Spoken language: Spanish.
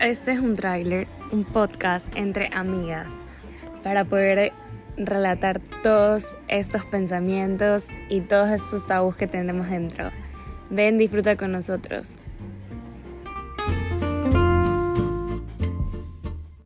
Este es un tráiler, un podcast entre amigas para poder relatar todos estos pensamientos y todos estos tabús que tenemos dentro. Ven, disfruta con nosotros.